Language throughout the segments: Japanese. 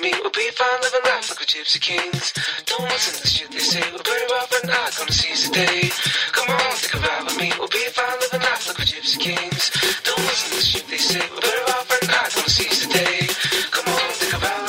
me, we'll be fine living life like we're gypsy kings. Don't listen to the shit they say, we're better off and not gonna seize the day. Come on, think about with me, we'll be fine living life like we're gypsy kings. Don't listen to the shit they say, we're better off and not gonna seize the day. Come on, think about with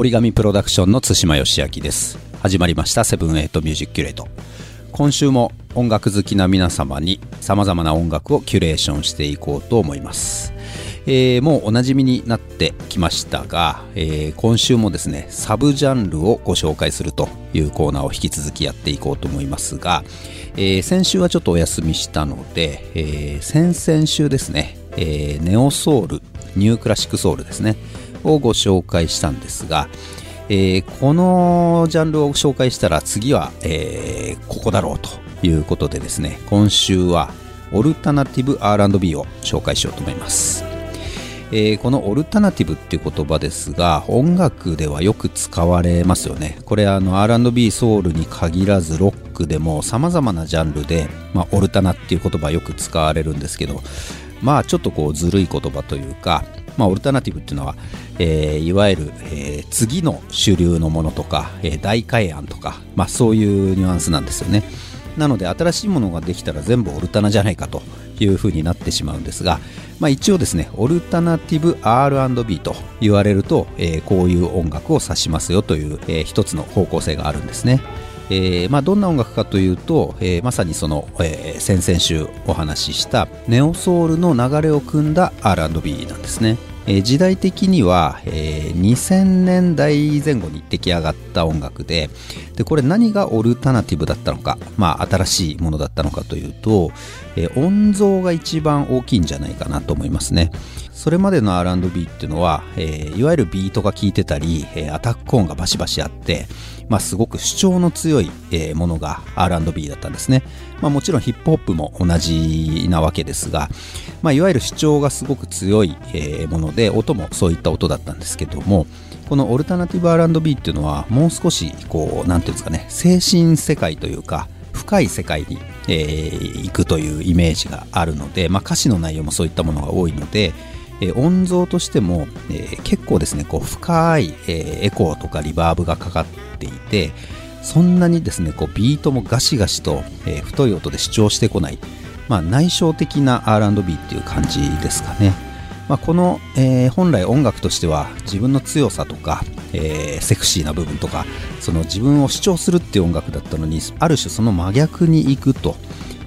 origami PRODUCTIONSの対馬芳昭です。始まりました Seven Eight Musi-Curate 今週も音楽好きな皆様に様々な音楽をキュレーションしていこうと思います。えーもうおなじみになってきましたが、えー今週もですねサブジャンルをご紹介するというコーナーを引き続きやっていこうと思いますが、えー先週はちょっとお休みしたので、え先々週ですね、えーネオソウルニュークラシックソウルですね。をご紹介したんですが、えーこのジャンルを紹介したら次は、えーここだろうということでですね今週はオルタナティブ R&B を紹介しようと思います、えーこのオルタナティブっていう言葉ですが音楽ではよく使われますよね。これあの R&B ソウルに限らずロックでも様々なジャンルで、まあ、オルタナっていう言葉よく使われるんですけどまあちょっとこうずるい言葉というか、まあ、オルタナティブっていうのは、えーいわゆる、えー次の主流のものとか、えー大改案とか、まあ、そういうニュアンスなんですよね。なので新しいものができたら全部オルタナじゃないかというふうになってしまうんですが、まあ、一応ですねオルタナティブ R&B と言われると、えーこういう音楽を指しますよという、えー一つの方向性があるんですね。えーまあ、どんな音楽かというと、えーまさにその、えー先々週お話ししたネオソウルの流れを組んだ R&B なんですね、え時代的には、えー2000年代前後に出来上がった音楽ででこれ何がオルタナティブだったのか、まあ、新しいものだったのかというと、えー音像が一番大きいんじゃないかなと思いますねそれまでの R&B っていうのは、えーいわゆるビートが効いてたり、えアタック音がバシバシあって、まあ、すごく主張の強い、えーものが R&B だったんですね。まあ、もちろんヒップホップも同じなわけですが、まあ、いわゆる主張がすごく強い、えもので、音もそういった音だったんですけども、このオルタナティブ R&B っていうのは、もう少し、こう、なんていうんですかね、精神世界というか、深い世界に、えー行くというイメージがあるので、まあ、歌詞の内容もそういったものが多いので、えー音像としても、えー結構ですねこう深い、えエコーとかリバーブがかかっていてそんなにですねこうビートもガシガシと、え太い音で主張してこない、まあ、内省的な R&B っていう感じですかね、まあ、この、えー本来音楽としては自分の強さとか、えーセクシーな部分とかその自分を主張するっていう音楽だったのにある種その真逆に行くと、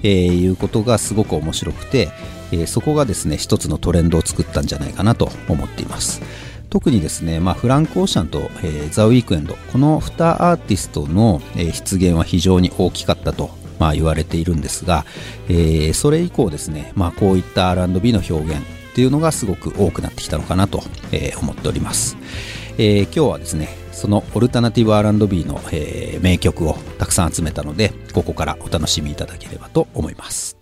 えーいうことがすごく面白くて、えそこがですね一つのトレンドを作ったんじゃないかなと思っています。特にですね、まあ、フランク・オーシャンと、えーザ・ウィークエンドこの2アーティストの、えー出現は非常に大きかったと、まあ、言われているんですが、えーそれ以降ですね、まあ、こういった R&B の表現っていうのがすごく多くなってきたのかなと、えー思っております、えー今日はですねそのオルタナティブ R&B の、えー名曲をたくさん集めたのでここからお楽しみいただければと思います。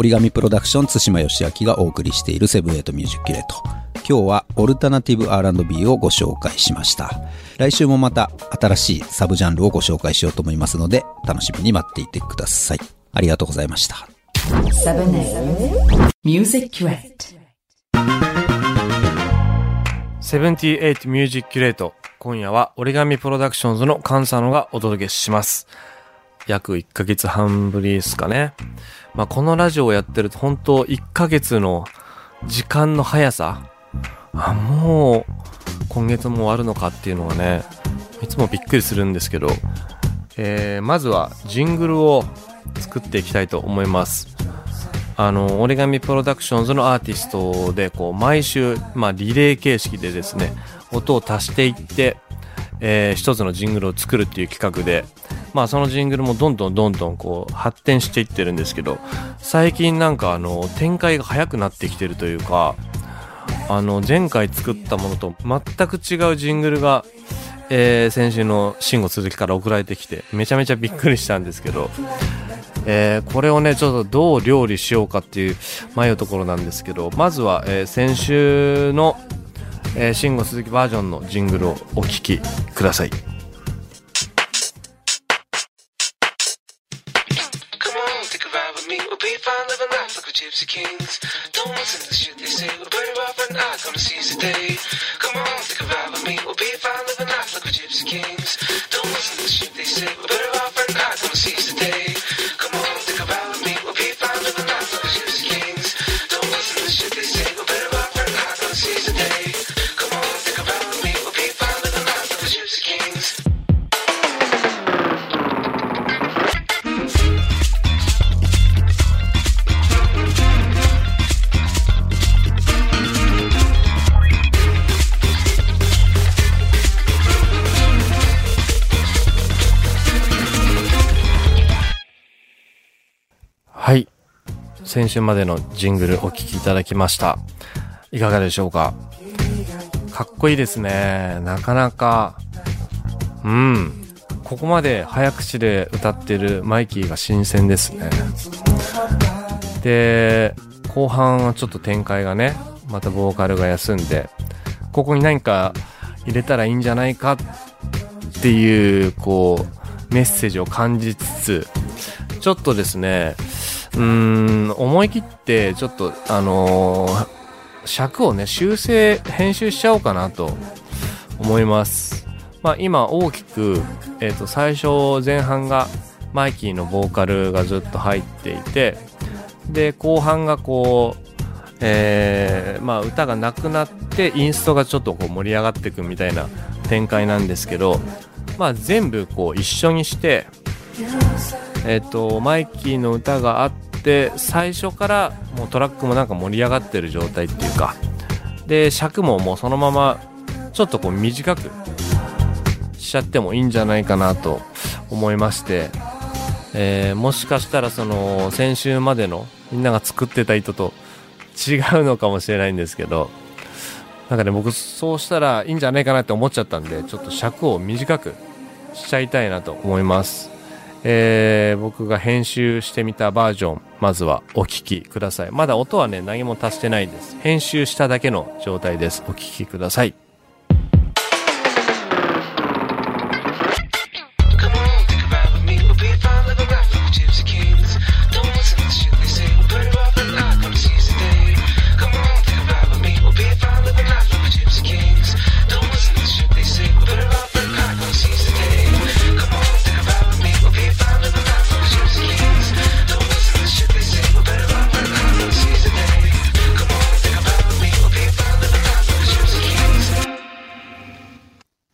折り紙プロダクション対馬義明がお送りしている Seven Eight Musi-Curate 今日はオルタナティブ R&B をご紹介しました来週もまた新しいサブジャンルをご紹介しようと思いますので楽しみに待っていてくださいありがとうございました Music Crate. 78ミュージックキュレート。今夜は折り紙プロダクションズの菅佐野がお届けします。約1ヶ月半ぶりですかね。まあ、このラジオをやってると本当1ヶ月の時間の速さ。あ、もう今月も終わるのかっていうのがね、いつもびっくりするんですけど、えー、まずはジングルを作っていきたいと思います。あの、折り紙プロダクションズのアーティストで、こう、毎週、まあ、リレー形式でですね、音を足していって、えー一つのジングルを作るっていう企画で、まあ、そのジングルもどんどんどんどん、こう、発展していってるんですけど、最近なんか、あの、展開が早くなってきてるというか、あの、前回作ったものと全く違うジングルが、えー先週の慎吾鈴木から送られてきて、めちゃめちゃびっくりしたんですけど、えーこれをね、ちょっとどう料理しようかっていう迷うところなんですけど、まずは、えー先週の、えー、慎吾鈴木バージョンのジングルをお聴きください。Don't listen to 先週までのジングルお聴きいただきました。いかがでしょうか？かっこいいですね。なかなか、うん。ここまで早口で歌ってるマイキーが新鮮ですね。で、後半はちょっと展開がね、またボーカルが休んで、ここに何か入れたらいいんじゃないかっていう、こう、メッセージを感じつつ、ちょっとですね、うん、思い切って、ちょっと、あのー尺をね、修正、編集しちゃおうかなと思います。まあ今大きく、えっ、と、最初前半がマイキーのボーカルがずっと入っていて、で、後半がこう、えーまあ歌がなくなってインストがちょっとこう盛り上がっていくみたいな展開なんですけど、まあ全部こう一緒にして、えっ、と、マイキーの歌があって、最初からもうトラックもなんか盛り上がってる状態っていうか、で、尺ももうそのまま、ちょっとこう短くしちゃってもいいんじゃないかなと思いまして、えーもしかしたらその、先週までのみんなが作ってた糸と違うのかもしれないんですけど、なんかね、僕そうしたらいいんじゃないかなって思っちゃったんで、ちょっと尺を短くしちゃいたいなと思います。えー僕が編集してみたバージョン、まずはお聴きください。まだ音はね、何も足してないです。編集しただけの状態です。お聴きください。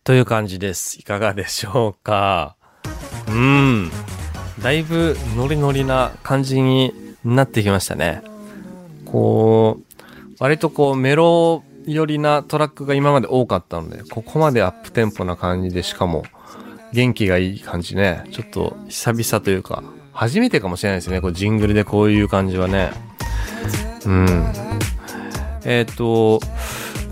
という感じです。いかがでしょうか？うーん。だいぶノリノリな感じになってきましたね。こう、割とこうメロ寄りなトラックが今まで多かったので、ここまでアップテンポな感じで、しかも元気がいい感じね。ちょっと久々というか、初めてかもしれないですね。こうジングルでこういう感じはね。うん。えっ、と、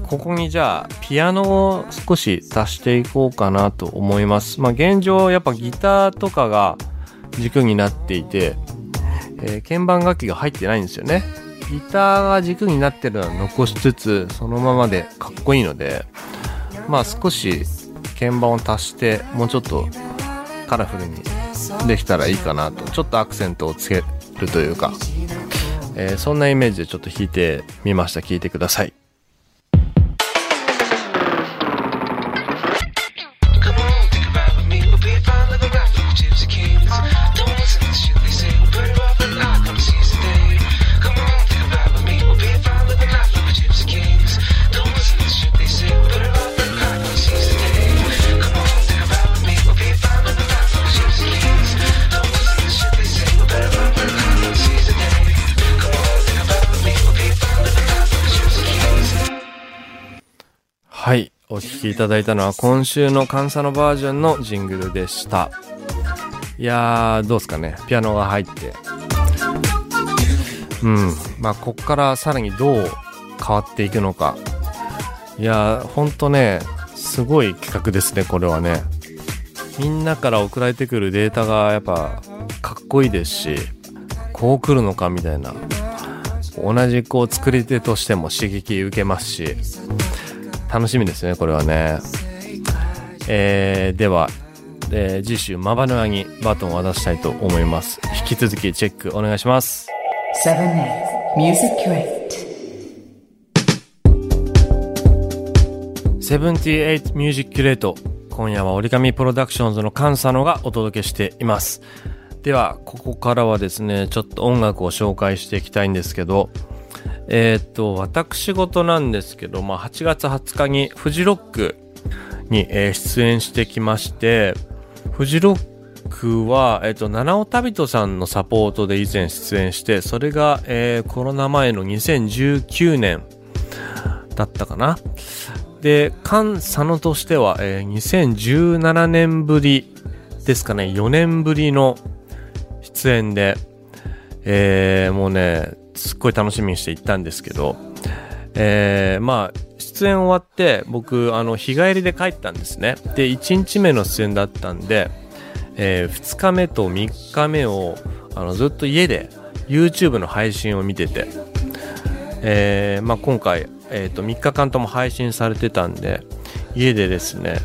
ここにじゃあ、ピアノを少し足していこうかなと思います。まあ現状、やっぱギターとかが軸になっていて、えー鍵盤楽器が入ってないんですよね。ギターが軸になってるのは残しつつ、そのままでかっこいいので、まあ少し鍵盤を足して、もうちょっとカラフルにできたらいいかなと。ちょっとアクセントをつけるというか、えーそんなイメージでちょっと弾いてみました。聴いてください。きいただいたのは今週のカンサのバージョンのジングルでした。いやー、どうですかね。ピアノが入って。うん。まあ、こっからさらにどう変わっていくのか。いやー、ほんとね、すごい企画ですね、これはね。みんなから送られてくるデータがやっぱかっこいいですし、こう来るのかみたいな。同じこう作り手としても刺激受けますし、楽しみですね、これはね。えー、では、えー、次週、 mabanua にバトンを渡したいと思います。引き続きチェックお願いします。 Seven Eight Musi-Curate. Seventy Eight Musi-Curate。今夜は origami PRODUCTIONSの Kan Sano がお届けしています。では、ここからはですね、ちょっと音楽を紹介していきたいんですけど、えーっと、私事なんですけど、まあ、8月20日にフジロックに、えー出演してきまして、フジロックは、えーっと、七尾旅人さんのサポートで以前出演して、それが、えーコロナ前の2019年だったかな。で、菅佐野としては、えー2017年ぶりですかね、4年ぶりの出演で、えーもうね、すっごい楽しみにして行ったんですけど、えーまあ、出演終わって、僕、あの、日帰りで帰ったんですね。で、1日目の出演だったんで、え2日目と3日目を、あの、ずっと家で YouTube の配信を見てて、えーまあ、今回、えー、と3日間とも配信されてたんで家でですね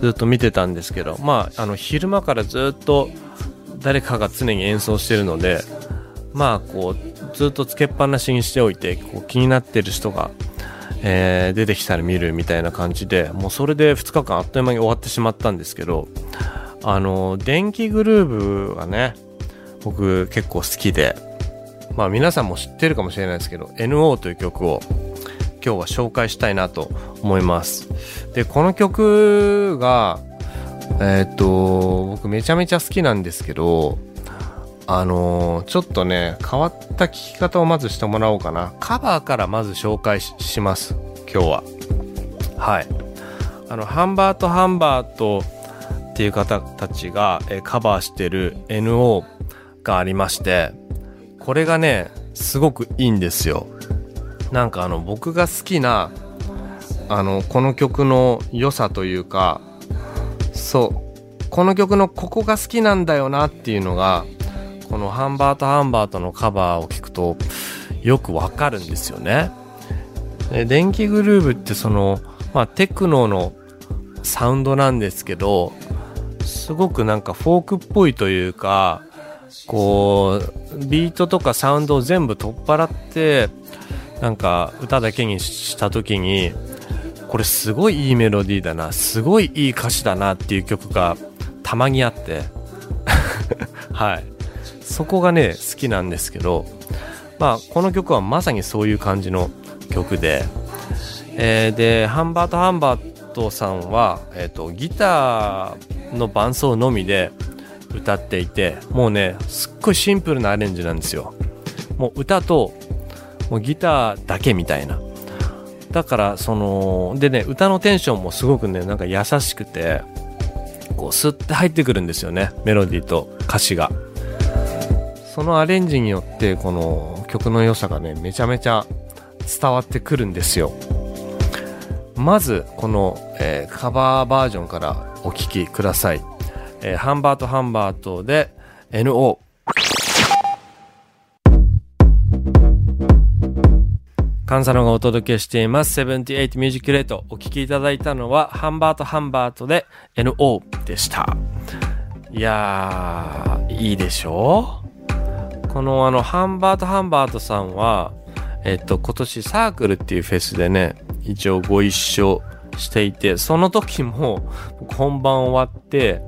ずっと見てたんですけど、まあ、あの昼間からずっと誰かが常に演奏してるのでまあこうずっとつけっぱなしにしておいてこう気になってる人が、えー出てきたら見るみたいな感じでもうそれで2日間あっという間に終わってしまったんですけどあの電気グルーブがね僕結構好きでまあ皆さんも知ってるかもしれないですけど NO という曲を今日は紹介したいなと思います。でこの曲がえーっと僕めちゃめちゃ好きなんですけどあのーちょっとね変わった聴き方をまずしてもらおうかな。カバーからまず紹介します。今日は。はい。あのハンバートハンバートっていう方たちが、えカバーしてる NO がありましてこれがねすごくいいんですよ。なんかあの僕が好きなあのこの曲の良さというかそうこの曲のここが好きなんだよなっていうのがこのハンバートハンバートのカバーを聞くとよくわかるんですよね。で電気グルーヴってその、まあ、テクノのサウンドなんですけどすごくなんかフォークっぽいというかこうビートとかサウンドを全部取っ払ってなんか歌だけにした時にこれすごいいいメロディーだなすごいいい歌詞だなっていう曲がたまにあって。はい。そこがね好きなんですけどまあこの曲はまさにそういう感じの曲で、えーでハンバート・ハンバートさんは、えー、とギターの伴奏のみで歌っていてもうねすっごいシンプルなアレンジなんですよ。もう歌ともうギターだけみたいな。だからそのでね歌のテンションもすごくねなんか優しくてこうスッて入ってくるんですよねメロディーと歌詞が。そのアレンジによってこの曲の良さがねめちゃめちゃ伝わってくるんですよ。まずこの、えーカバーバージョンからお聴きください、えーハンバートハンバートで NO カンサノがお届けしています78ミュージックレートお聴きいただいたのはハンバートハンバートで NO でした。いやーいいでしょう？このあのハンバートハンバートさんはえっと今年サークルっていうフェスでね一応ご一緒していてその時も本番終わって、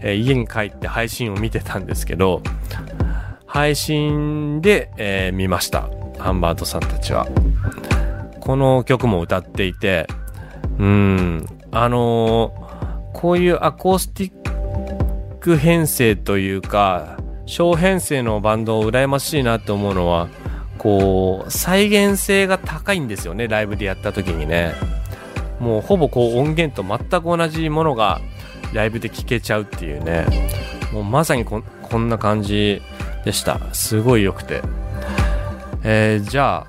えー家に帰って配信を見てたんですけど配信で、えー見ました。ハンバートさんたちは。この曲も歌っていてうんあのーこういうアコースティック編成というか小編成のバンドを羨ましいなって思うのはこう再現性が高いんですよねライブでやった時にね。もうほぼこう音源と全く同じものがライブで聴けちゃうっていうね。もうまさにこんこんな感じでした。すごい良くて。えーじゃあ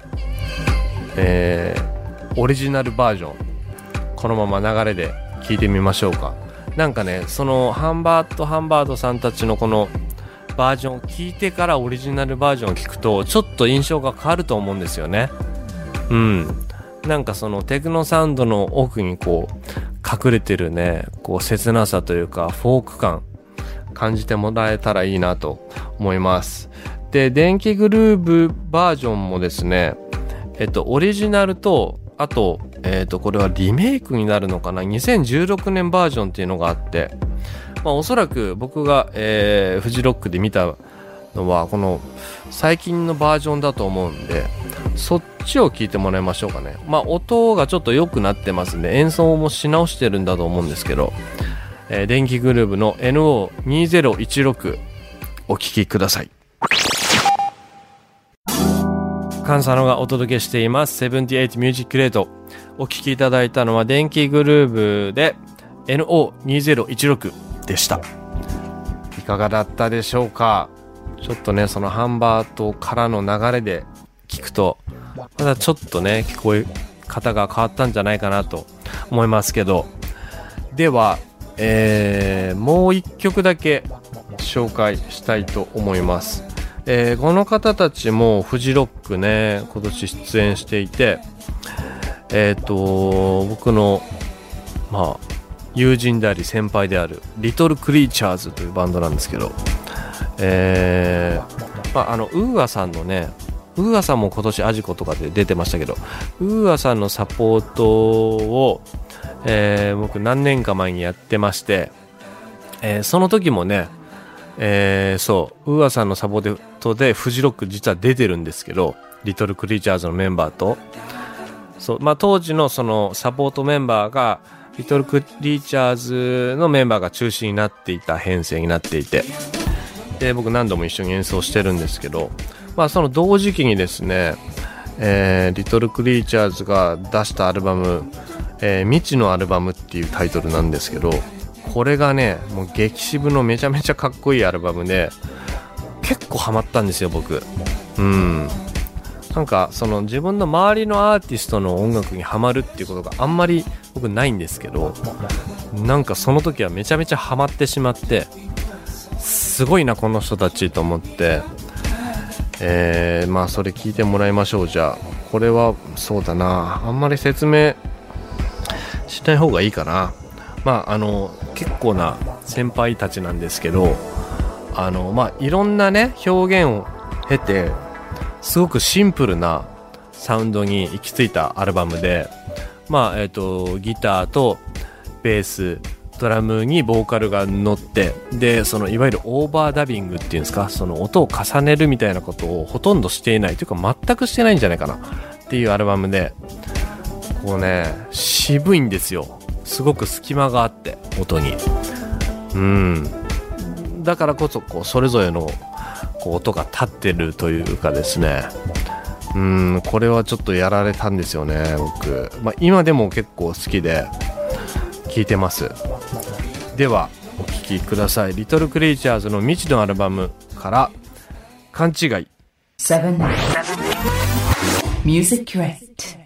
えーオリジナルバージョンこのまま流れで聞いてみましょうか。なんかねそのハンバートハンバートさんたちのこのバージョンを聞いてからオリジナルバージョンを聞くとちょっと印象が変わると思うんですよね。うん。なんかそのテクノサウンドの奥にこう隠れてるねこう切なさというかフォーク感感じてもらえたらいいなと思います。で電気グルーブバージョンもですねえっとオリジナルとあとえっとこれはリメイクになるのかな？2016年バージョンっていうのがあってまあおそらく僕が、えーフジロックで見たのはこの最近のバージョンだと思うんでそっちを聞いてもらいましょうかね。まあ音がちょっと良くなってますんで演奏もし直してるんだと思うんですけど、えー電気グルーブの NO2016 お聴きください。菅佐野がお届けしています78ミュージックレート。お聴きいただいたのは電気グルーブで NO2016 でした。いかがだったでしょうか？ちょっとねそのハンバートからの流れで聞くとまだちょっとね聞こえ方が変わったんじゃないかなと思いますけど。では、えーもう一曲だけ紹介したいと思います、えーこの方たちもフジロックね今年出演していてえっ、と僕のまあ友人であり先輩である LITTLE CREATURES というバンドなんですけどえーまあ、あの UAさんのね UAさんも今年 AJICOとかで出てましたけど UAさんのサポートを、えー僕何年か前にやってまして、えーその時もね、えーそう UAさんのサポートでフジロック実は出てるんですけどリトルクリーチャーズのメンバーと。そう、まあ、当時のそのサポートメンバーがリトルクリーチャーズのメンバーが中心になっていた編成になっていてで僕何度も一緒に演奏してるんですけど、まあ、その同時期にですね、えーリトル・クリーチャーズが出したアルバム「えー未知のアルバム」っていうタイトルなんですけどこれがねもう激渋のめちゃめちゃかっこいいアルバムで結構ハマったんですよ僕。うん。なんかその自分の周りのアーティストの音楽にハマるっていうことがあんまり僕ないんですけどなんかその時はめちゃめちゃハマってしまってすごいなこの人たちと思ってえーまあそれ聞いてもらいましょう。じゃあこれはそうだな。あんまり説明しない方がいいかな。まああの結構な先輩たちなんですけどあのまあいろんなね表現を経てすごくシンプルなサウンドに行き着いたアルバムでまあえっ、とギターとベースドラムにボーカルが乗ってでそのいわゆるオーバーダビングっていうんですかその音を重ねるみたいなことをほとんどしていないというか全くしてないんじゃないかなっていうアルバムでこうね渋いんですよ。すごく隙間があって音に。うん。だからこそこうそれぞれのこう音が立ってるというかですね。うんこれはちょっとやられたんですよね僕、まあ、今でも結構好きで聴いてます。ではお聴きください。リトルクリーチャーズの未知のアルバムから勘違い。Seven. Music Crate.